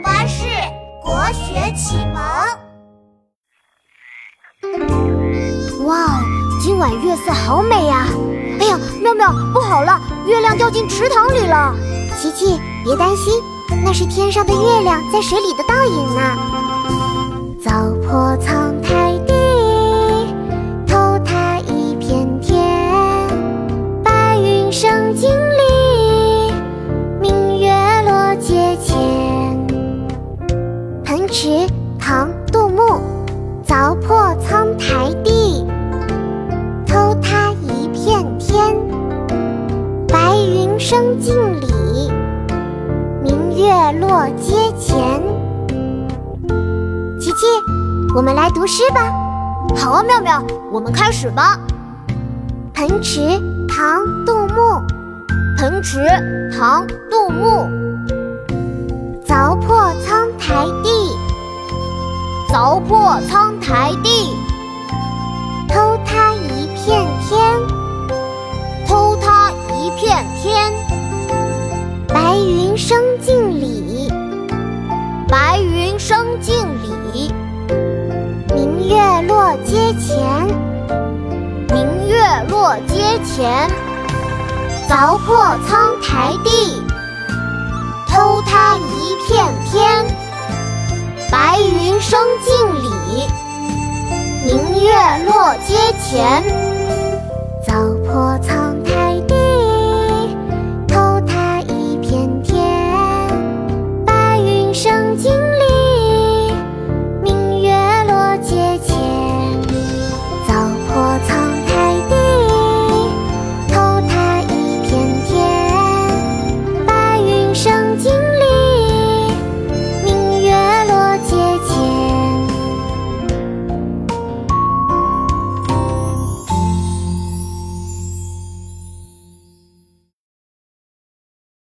巴士国学启蒙。哇哦，今晚月色好美呀！哎呀，妙妙，不好了，月亮掉进池塘里了。琪琪，别担心，那是天上的月亮在水里的倒影呢。糟粕苍苔地，偷它一片天。白云生金白云生镜里，明月落阶前。琪琪，我们来读诗吧。好啊，妙妙，我们开始吧。盆池，唐·杜牧。盆池，唐·杜牧。凿破苍苔地，凿破苍苔地，前，明月落阶前。凿破苍苔地，偷它一片天。白云生镜里，明月落阶前。凿破苍。